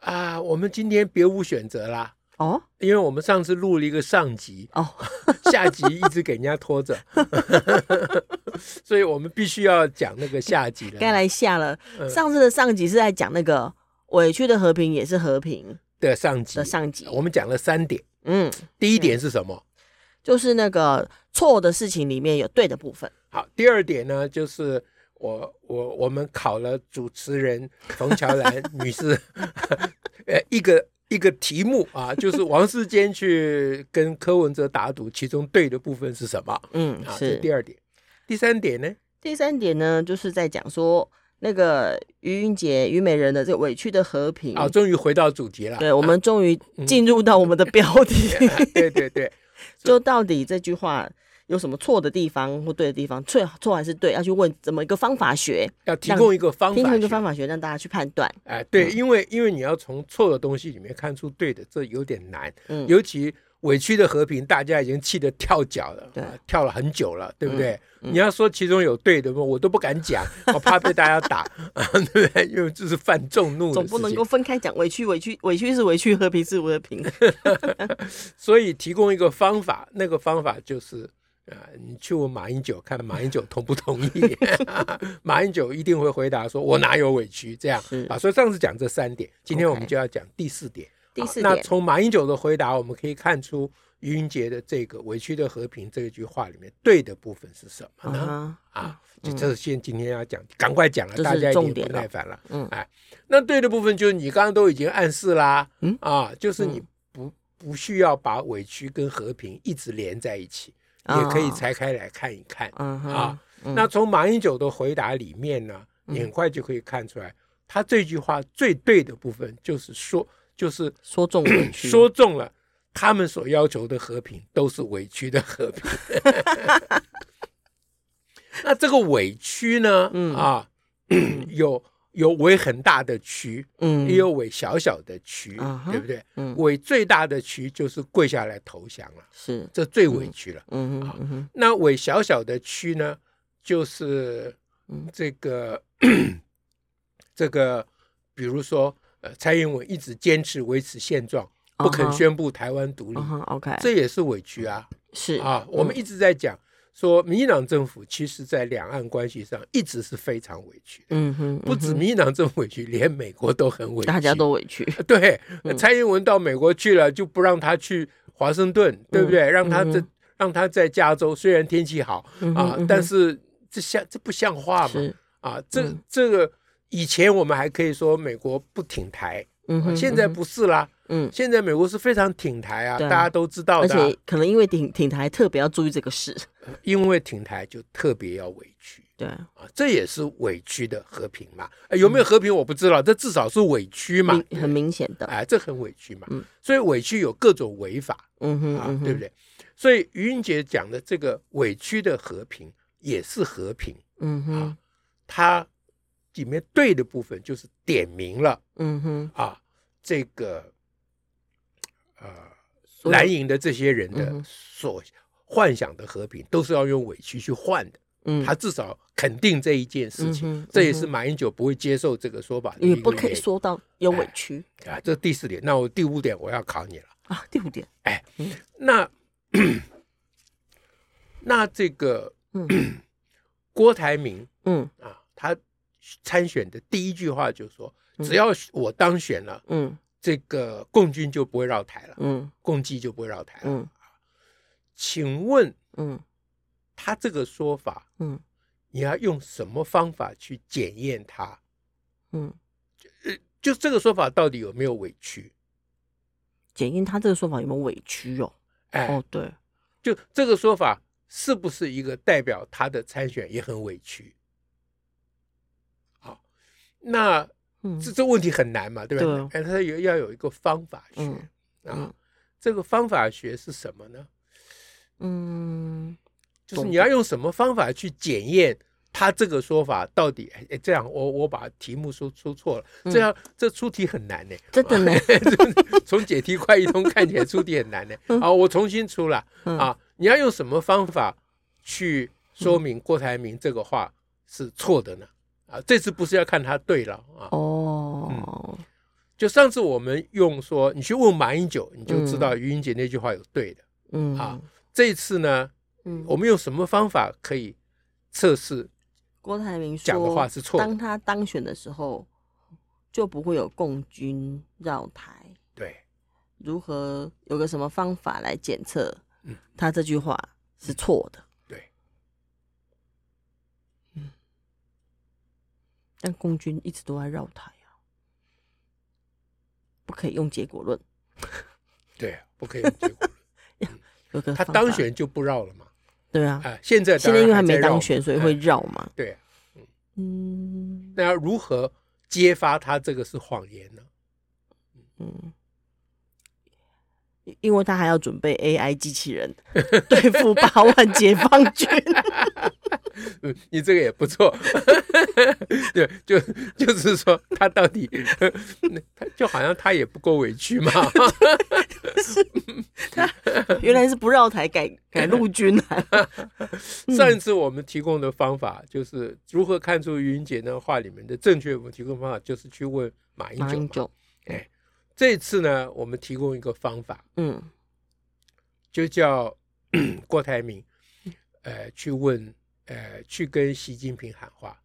啊，我们今天别无选择啦！哦，因为我们上次录了一个上集，哦，下集一直给人家拖着，所以我们必须要讲那个下集了。该来下了。上次的上集是在讲那个委屈的和平也是和平的上集的上集，我们讲了三点。嗯，第一点是什么？嗯、就是那个错的事情里面有对的部分。好，第二点呢，就是。我我我们考了主持人冯乔兰女士，呃，一个一个题目啊，就是王世坚去跟柯文哲打赌，其中对的部分是什么？嗯，啊，是第二点。第三点呢？第三点呢，就是在讲说那个于云杰、虞美人的这个委屈的和平啊，终于回到主题了。对，我们终于进入到我们的标题。嗯、对对对，就到底这句话。有什么错的地方或对的地方？错错还是对？要去问怎么一个方法学？要提供一个方法，提供一个方法学让大家去判断。哎，对，嗯、因为因为你要从错的东西里面看出对的，这有点难。嗯，尤其委屈的和平，大家已经气得跳脚了，对、啊，跳了很久了，对不对？嗯、你要说其中有对的，我都不敢讲，我怕被大家打，对不对？因为这是犯众怒，总不能够分开讲。委屈，委屈，委屈是委屈，和平是和平。所以提供一个方法，那个方法就是。啊，你去问马英九，看马英九同不同意？马英九一定会回答说：“我哪有委屈？”这样啊，所以上次讲这三点，今天我们就要讲第四点。第四点，那从马英九的回答，我们可以看出于云杰的这个“委屈的和平”这一句话里面对的部分是什么呢？啊，就这是先今天要讲，赶快讲了，大家已经不耐烦了。嗯，哎，那对的部分就是你刚刚都已经暗示啦，嗯啊，就是你不不需要把委屈跟和平一直连在一起。也可以拆开来看一看、哦、啊。嗯、那从马英九的回答里面呢，嗯、你很快就可以看出来，他这句话最对的部分就是说，就是说中委 屈，说中了他们所要求的和平都是委屈的和平。那这个委屈呢？嗯、啊，有。有委很大的屈，嗯，也有委小小的屈，嗯、对不对？嗯，委最大的屈就是跪下来投降了，是。这最委屈了。嗯。嗯嗯哼，那委小小的屈呢，就是这个、嗯、这个，比如说，呃，蔡英文一直坚持维持现状，不肯宣布台湾独立、嗯、，OK，这也是委屈啊。是。啊，我们一直在讲。说民进党政府其实，在两岸关系上一直是非常委屈的。嗯哼，不止民进党政府委屈，连美国都很委屈，大家都委屈。对，蔡英文到美国去了，就不让他去华盛顿，对不对？让他在让他在加州，虽然天气好啊，但是这像这不像话嘛？啊，这这个以前我们还可以说美国不挺台，嗯，现在不是啦。嗯，现在美国是非常挺台啊，大家都知道的。而且可能因为挺挺台，特别要注意这个事。因为挺台就特别要委屈，对啊，这也是委屈的和平嘛。有没有和平我不知道，这至少是委屈嘛，很明显的。哎，这很委屈嘛。嗯所以委屈有各种违法，嗯哼，啊，对不对？所以于英杰讲的这个委屈的和平也是和平，嗯哼，它里面对的部分就是点明了，嗯哼，啊，这个。呃，蓝营的这些人的所幻想的和平，都是要用委屈去换的。嗯，他至少肯定这一件事情，这也是马英九不会接受这个说法的。你不可以说到有委屈啊。这第四点，那我第五点我要考你了啊。第五点，哎，那 那这个 郭台铭，嗯啊，他参选的第一句话就是说，只要我当选了，嗯。这个共军就不会绕台了，嗯，共机就不会绕台了，嗯，请问，嗯，他这个说法，嗯，你要用什么方法去检验他？嗯，就就这个说法到底有没有委屈？检验他这个说法有没有委屈哦？哎，哦，对，就这个说法是不是一个代表他的参选也很委屈？好，那。嗯，这这问题很难嘛，对吧？哎，他有要有一个方法学啊，这个方法学是什么呢？嗯，就是你要用什么方法去检验他这个说法到底？哎，这样我我把题目说说错了，这样这出题很难呢，真的呢。从解题快易通看起来出题很难呢。好，我重新出了啊，你要用什么方法去说明郭台铭这个话是错的呢？啊，这次不是要看他对了啊。哦，嗯，就上次我们用说，你去问马英九，你就知道于英杰那句话有对的。嗯啊，这一次呢，嗯，我们用什么方法可以测试郭台铭讲的话是错的？当他当选的时候，就不会有共军绕台。对，如何有个什么方法来检测？嗯，他这句话是错的。但共军一直都在绕台啊，不可以用结果论。对啊，不可以用结果论。有个他当选就不绕了嘛？对啊。啊，现在现在因为还没当选，所以会绕嘛？对。嗯。那要如何揭发他这个是谎言呢？嗯。因为他还要准备 AI 机器人 对付八万解放军。嗯，你这个也不错。对，就就是说，他到底，他就好像他也不够委屈嘛。他原来是不绕台改改陆军啊。上一次我们提供的方法就是如何看出于英杰那话里面的正确。我们提供方法就是去问马英九。哎。这次呢，我们提供一个方法，嗯，就叫 郭台铭，呃，去问，呃，去跟习近平喊话，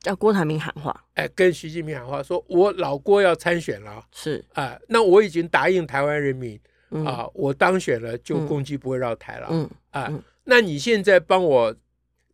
叫郭台铭喊话，哎，跟习近平喊话，说我老郭要参选了，是啊，那我已经答应台湾人民啊，我当选了就共机不会绕台了，嗯啊，那你现在帮我。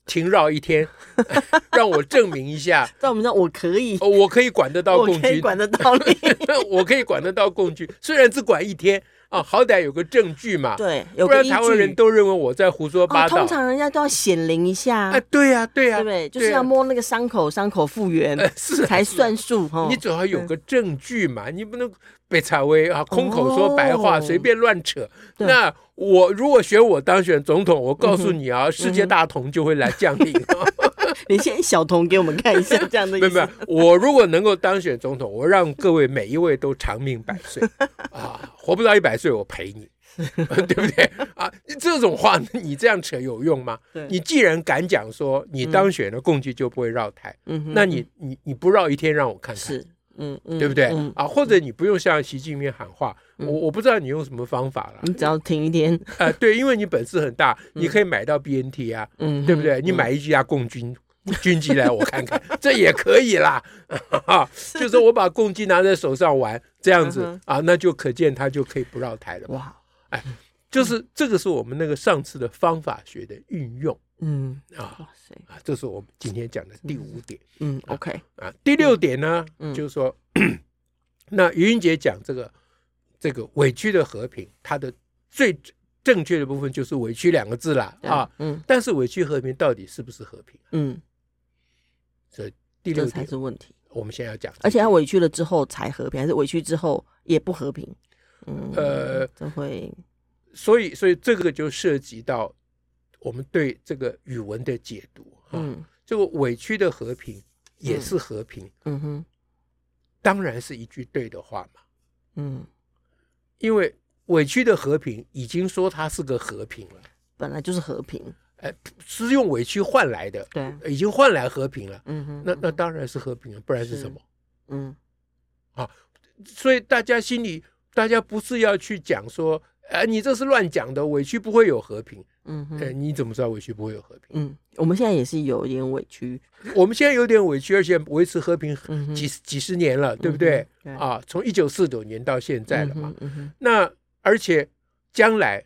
停绕一天，让我证明一下。在我们这，我可以，我可以管得到共军，管得到你，我可以管得到共军。虽然只管一天啊，好歹有个证据嘛。对，不然台湾人都认为我在胡说八道。通常人家都要显灵一下。哎，对呀，对呀，对不对？就是要摸那个伤口，伤口复原 是才算数。你总要有个证据嘛，你不能被查为啊空口说白话，随便乱扯。那。我如果选我当选总统，我告诉你啊，世界大同就会来降临。你先小童给我们看一下，这样的意思。没有，我如果能够当选总统，我让各位每一位都长命百岁啊，活不到一百岁我陪你，对不对啊？这种话你这样扯有用吗？你既然敢讲说你当选了，共济就不会绕台，嗯那你你你不绕一天让我看看。是嗯，对不对啊？或者你不用向习近平喊话，我我不知道你用什么方法了。你只要停一天 啊，对，因为你本事很大，你可以买到 BNT 啊，嗯，对不对？你买一架共军军机来，我看看，这也可以啦。就是我把共机拿在手上玩，这样子啊，那就可见他就可以不绕台了。哇，哎，就是这个是我们那个上次的方法学的运用。嗯啊，哇塞啊，这是我们今天讲的第五点。嗯，嗯，OK 啊，第六点呢，嗯、就是说，嗯、那于英杰讲这个这个委屈的和平，它的最正确的部分就是委屈两个字啦啊。嗯，但是委屈和平到底是不是和平？嗯，所以第六才是问题。我们现在要讲，而且他委屈了之后才和平，还是委屈之后也不和平？嗯，呃，这会，所以所以这个就涉及到。我们对这个语文的解读，嗯，这个委屈的和平也是和平，嗯哼，当然是一句对的话嘛，嗯，因为委屈的和平已经说它是个和平了，本来就是和平，哎，是用委屈换来的，对，已经换来和平了，嗯哼，那那当然是和平了，不然是什么？嗯，啊，所以大家心里，大家不是要去讲说。哎，你这是乱讲的，委屈不会有和平。嗯哼，哎，你怎么知道委屈不会有和平？嗯，我们现在也是有点委屈，我们现在有点委屈，而且维持和平几几十年了，对不对？啊，从一九四九年到现在了嘛。嗯那而且将来，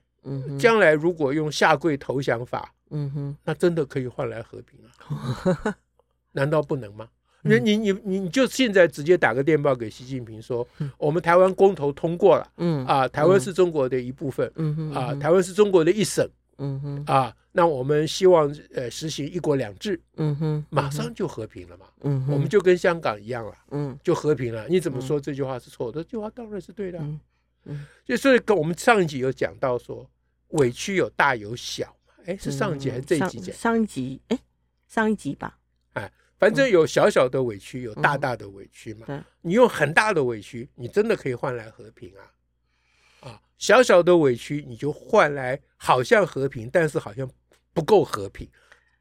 将来如果用下跪投降法，嗯哼，那真的可以换来和平啊？难道不能吗？你你你你你就现在直接打个电报给习近平说，我们台湾公投通过了，嗯。啊，台湾是中国的一部分，嗯。啊，台湾是中国的一省，嗯哼。啊，那我们希望呃实行一国两制，嗯哼，马上就和平了嘛，嗯，我们就跟香港一样了，嗯，就和平了。你怎么说这句话是错的？这句话当然是对的，嗯。嗯，就所以跟我们上一集有讲到说，委屈有大有小。嘛，哎，是上一集还是这一集讲？上一集，哎，上一集吧。哎反正有小小的委屈，有大大的委屈嘛。你用很大的委屈，你真的可以换来和平啊！啊，小小的委屈你就换来好像和平，但是好像不够和平。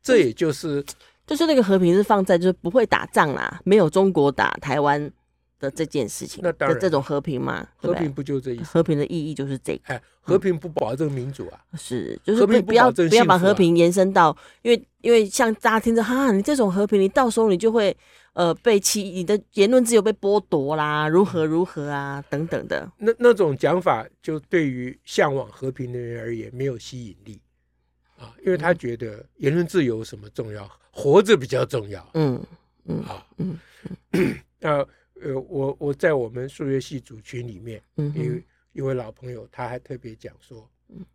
这也就是，就是那个和平是放在就是不会打仗啦，没有中国打台湾的这件事情。那当然，这种和平嘛，和平不就这意思？和平的意义就是这个。哎，和平不保证民主啊，是就是不不要不要把和平延伸到，因为。因为像大家听着哈，你这种和平，你到时候你就会呃被欺，你的言论自由被剥夺啦，如何如何啊等等的。那那种讲法，就对于向往和平的人而言没有吸引力啊，因为他觉得言论自由什么重要，活着比较重要。嗯嗯啊嗯，那呃我我在我们数学系组群里面，嗯，有一位老朋友他还特别讲说，嗯，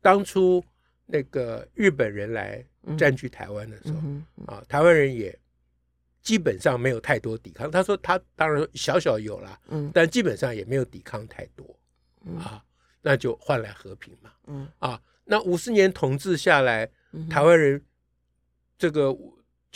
当初。那个日本人来占据台湾的时候，嗯嗯、啊，台湾人也基本上没有太多抵抗。他说他当然小小有啦，嗯，但基本上也没有抵抗太多，嗯、啊，那就换来和平嘛，嗯，啊，那五十年统治下来，台湾人这个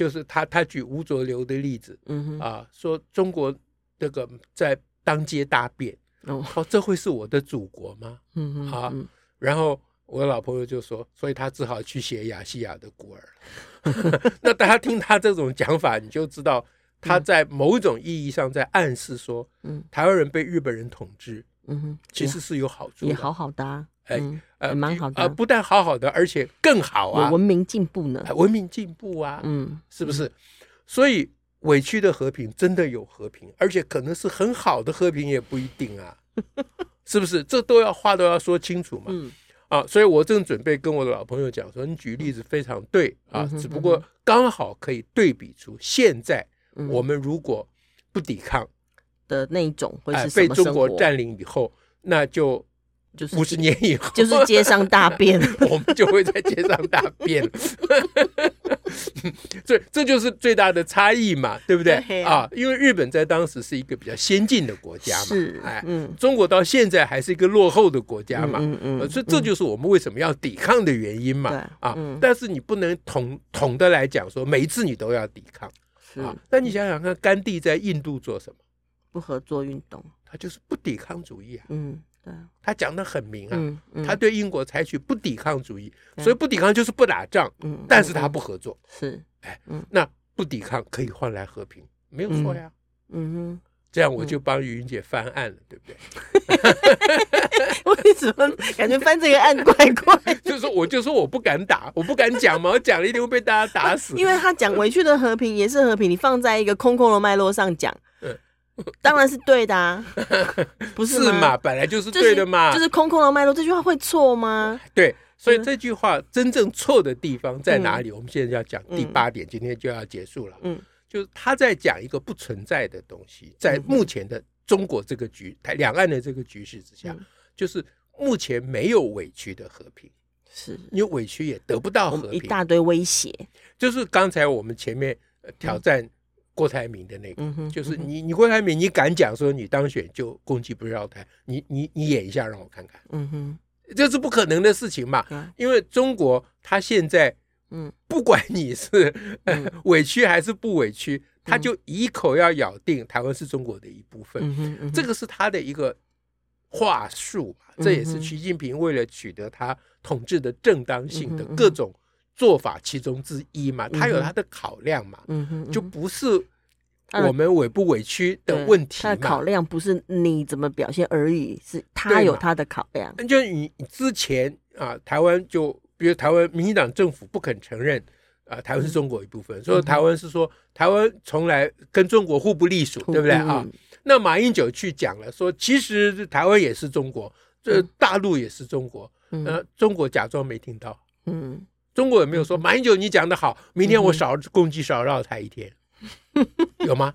就是他他举吴浊流的例子，嗯哼啊，说中国这个在当街大便，哦，这会是我的祖国吗？嗯啊，然后。我的老朋友就说，所以他只好去写亚细亚的孤儿。那大家听他这种讲法，你就知道他在某种意义上在暗示说，嗯，台湾人被日本人统治，嗯哼，其实是有好处，也好好的，哎，呃，蛮好的，呃，不但好好的，而且更好啊，文明进步呢，文明进步啊，嗯，是不是？所以委屈的和平真的有和平，而且可能是很好的和平，也不一定啊，是不是？这都要话都要说清楚嘛，嗯。啊，所以我正准备跟我的老朋友讲说，你举例子非常对啊，只不过刚好可以对比出现在我们如果不抵抗的那一种，会是被中国占领以后，那就就是五十年以后，就是街上大便，我们就会在街上大便。所以这就是最大的差异嘛，对不对啊？因为日本在当时是一个比较先进的国家嘛，哎，嗯，中国到现在还是一个落后的国家嘛，嗯嗯，所以这就是我们为什么要抵抗的原因嘛，啊，但是你不能统统的来讲说每一次你都要抵抗，啊，那你想想看，甘地在印度做什么？不合作运动，他就是不抵抗主义啊，嗯。他讲的很明啊，他对英国采取不抵抗主义，所以不抵抗就是不打仗，但是他不合作，是，哎，那不抵抗可以换来和平，没有错呀，嗯哼，这样我就帮于云姐翻案了，对不对？为什么感觉翻这个案怪怪？就是说，我就说我不敢打，我不敢讲嘛，我讲了一定会被大家打死，因为他讲委屈的和平也是和平，你放在一个空空的脉络上讲。当然是对的啊，不是吗？嘛，本来就是对的嘛，就是空空的脉络，这句话会错吗？对，所以这句话真正错的地方在哪里？我们现在要讲第八点，今天就要结束了。嗯，就是他在讲一个不存在的东西，在目前的中国这个局，台两岸的这个局势之下，就是目前没有委屈的和平，是。因为委屈也得不到和平，一大堆威胁，就是刚才我们前面挑战。郭台铭的那个，嗯、就是你，你郭台铭，你敢讲说你当选就攻击不绕台？你你你演一下让我看看。嗯哼，这是不可能的事情嘛。嗯、因为中国他现在，嗯，不管你是、嗯呃、委屈还是不委屈，他就一口要咬定台湾是中国的一部分。嗯哼，这个是他的一个话术嘛。这也是习近平为了取得他统治的正当性的各种。做法其中之一嘛，他有他的考量嘛，嗯哼，就不是我们委不委屈的问题嘛。他的考量不是你怎么表现而已，是他有他的考量。就你之前啊，台湾就比如台湾民进党政府不肯承认啊，台湾是中国一部分，所以台湾是说台湾从来跟中国互不隶属，对不对？啊？那马英九去讲了，说其实台湾也是中国，这大陆也是中国，呃，中国假装没听到，嗯。中国有没有说马英九你讲的好，明天我少攻击少绕他一天，有吗？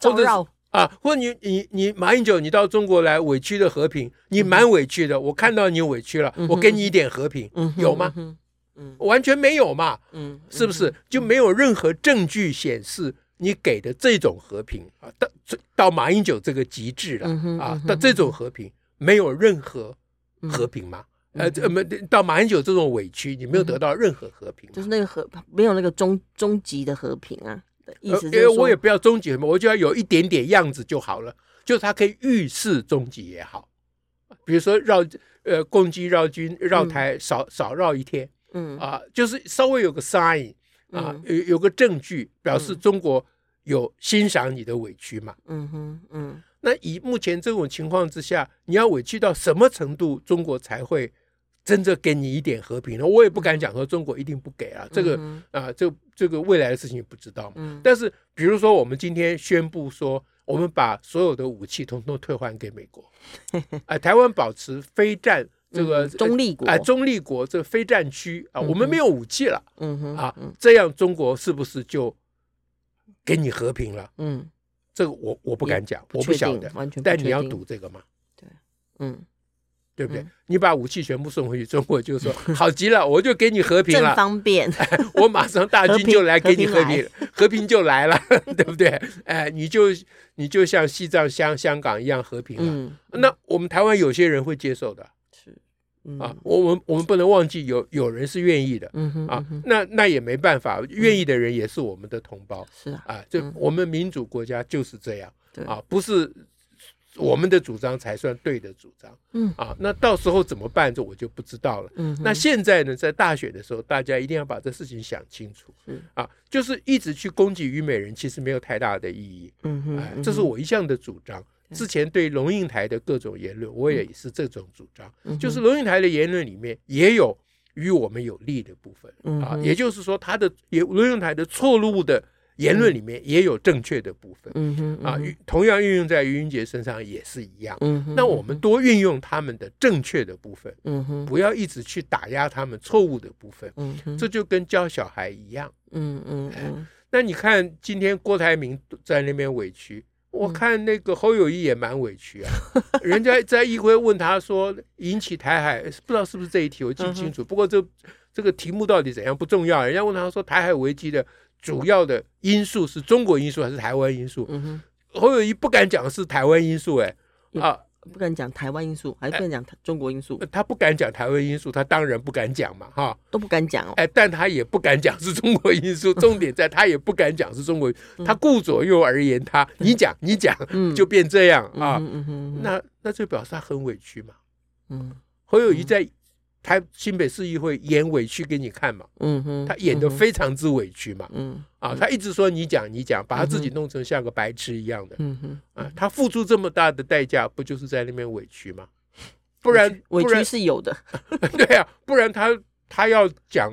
少绕。啊，或者你你你马英九你到中国来委屈的和平，你蛮委屈的，我看到你委屈了，我给你一点和平，有吗？嗯，完全没有嘛，嗯，是不是？就没有任何证据显示你给的这种和平啊，到到马英九这个极致了啊，到这种和平没有任何和平吗？呃，这没到马英九这种委屈，你没有得到任何和平，就是那个和没有那个终终极的和平啊，意思因为我也不要终极嘛，我就要有一点点样子就好了，就是他可以预示终极也好，比如说绕呃共机绕军绕台少少绕一天。嗯。啊，就是稍微有个 sign 啊，有有个证据表示中国有欣赏你的委屈嘛。嗯哼，嗯。那以目前这种情况之下，你要委屈到什么程度，中国才会真的给你一点和平呢？我也不敢讲说中国一定不给啊，这个啊，这这个未来的事情不知道嘛。但是比如说，我们今天宣布说，我们把所有的武器统统退还给美国，啊，台湾保持非战。这个中立国，哎，中立国这个非战区啊，我们没有武器了，嗯哼，啊，这样中国是不是就给你和平了？嗯，这个我我不敢讲，我不晓得，但你要赌这个吗？对，嗯，对不对？你把武器全部送回去，中国就说 好极了，我就给你和平了，方便，我马上大军就来给你和平，和平 就来了，对不对？哎，你就你就像西藏、香香港一样和平了，那我们台湾有些人会接受的。是。啊，我们我们不能忘记有有人是愿意的，嗯哼，啊，那那也没办法，愿意的人也是我们的同胞，是啊，就我们民主国家就是这样，啊，不是我们的主张才算对的主张，嗯，啊，那到时候怎么办，这我就不知道了，嗯，那现在呢，在大选的时候，大家一定要把这事情想清楚，嗯，啊，就是一直去攻击虞美人，其实没有太大的意义，嗯哼，这是我一向的主张。之前对龙应台的各种言论，我也是这种主张，嗯、就是龙应台的言论里面也有与我们有利的部分、嗯、啊，也就是说他的也龙应台的错误的言论里面也有正确的部分，嗯哼啊，同样运用在于云杰身上也是一样，嗯哼，那我们多运用他们的正确的部分，嗯哼，不要一直去打压他们错误的部分，嗯哼，这就跟教小孩一样，嗯嗯嗯，那你看今天郭台铭在那边委屈。我看那个侯友谊也蛮委屈啊，人家在议会问他说，引起台海不知道是不是这一题，我记不清楚。不过这这个题目到底怎样不重要，人家问他说，台海危机的主要的因素是中国因素还是台湾因素？侯友谊不敢讲是台湾因素，哎啊。不敢讲台湾因素，还是不敢讲中国因素？他不敢讲台湾因素，他当然不敢讲嘛，哈，都不敢讲哦。哎，但他也不敢讲是中国因素，重点在他也不敢讲是中国，他顾左右而言他，你讲你讲，就变这样啊。那那就表示他很委屈嘛。嗯，侯友谊在。台新北市议会演委屈给你看嘛，嗯哼，他演的非常之委屈嘛，嗯啊，他一直说你讲你讲，把他自己弄成像个白痴一样的，嗯哼，啊，他付出这么大的代价，不就是在那边委屈吗？不然委屈是有的，对啊，不然他他要讲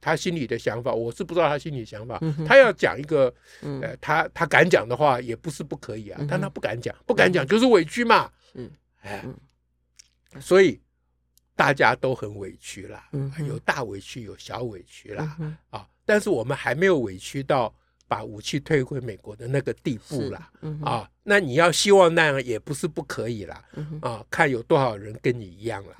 他心里的想法，我是不知道他心里想法，他要讲一个，呃，他他敢讲的话也不是不可以啊，但他不敢讲，不敢讲就是委屈嘛，嗯，哎，所以。大家都很委屈啦，有大委屈，有小委屈啦，啊，但是我们还没有委屈到把武器退回美国的那个地步啦，啊，那你要希望那样也不是不可以啦，啊，看有多少人跟你一样了，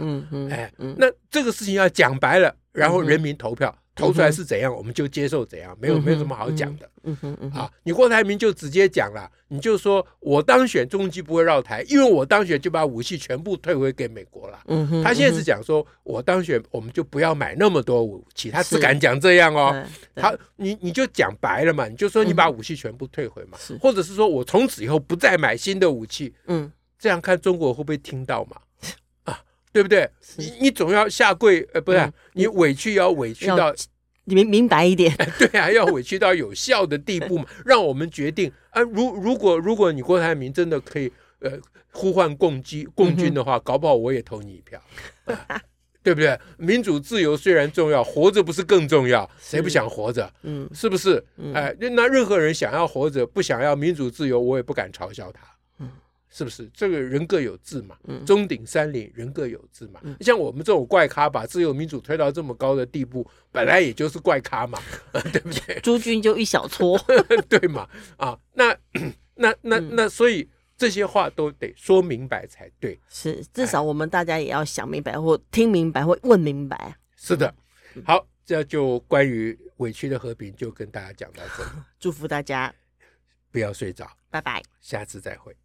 哎，那这个事情要讲白了，然后人民投票。投出来是怎样，我们就接受怎样，没有没有什么好讲的。嗯哼嗯啊，你郭台铭就直接讲了，你就说我当选，中基不会绕台，因为我当选就把武器全部退回给美国了。嗯哼，他现在是讲说我当选，我们就不要买那么多武器，他只敢讲这样哦。他你你就讲白了嘛，你就说你把武器全部退回嘛，或者是说我从此以后不再买新的武器。嗯，这样看中国会不会听到嘛？对不对？你你总要下跪，呃，不是，你委屈要委屈到你明明白一点，对啊，要委屈到有效的地步嘛，让我们决定啊。如如果如果你郭台铭真的可以呃呼唤共机共军的话，搞不好我也投你一票，对不对？民主自由虽然重要，活着不是更重要？谁不想活着？嗯，是不是？哎，那任何人想要活着，不想要民主自由，我也不敢嘲笑他。是不是这个人各有志嘛？中鼎山林人各有志嘛。像我们这种怪咖，把自由民主推到这么高的地步，本来也就是怪咖嘛，对不对？诸君就一小撮，对嘛？啊，那那那那，所以这些话都得说明白才对。是，至少我们大家也要想明白，或听明白，或问明白。是的，好，这就关于委屈的和平就跟大家讲到这里，祝福大家不要睡着，拜拜，下次再会。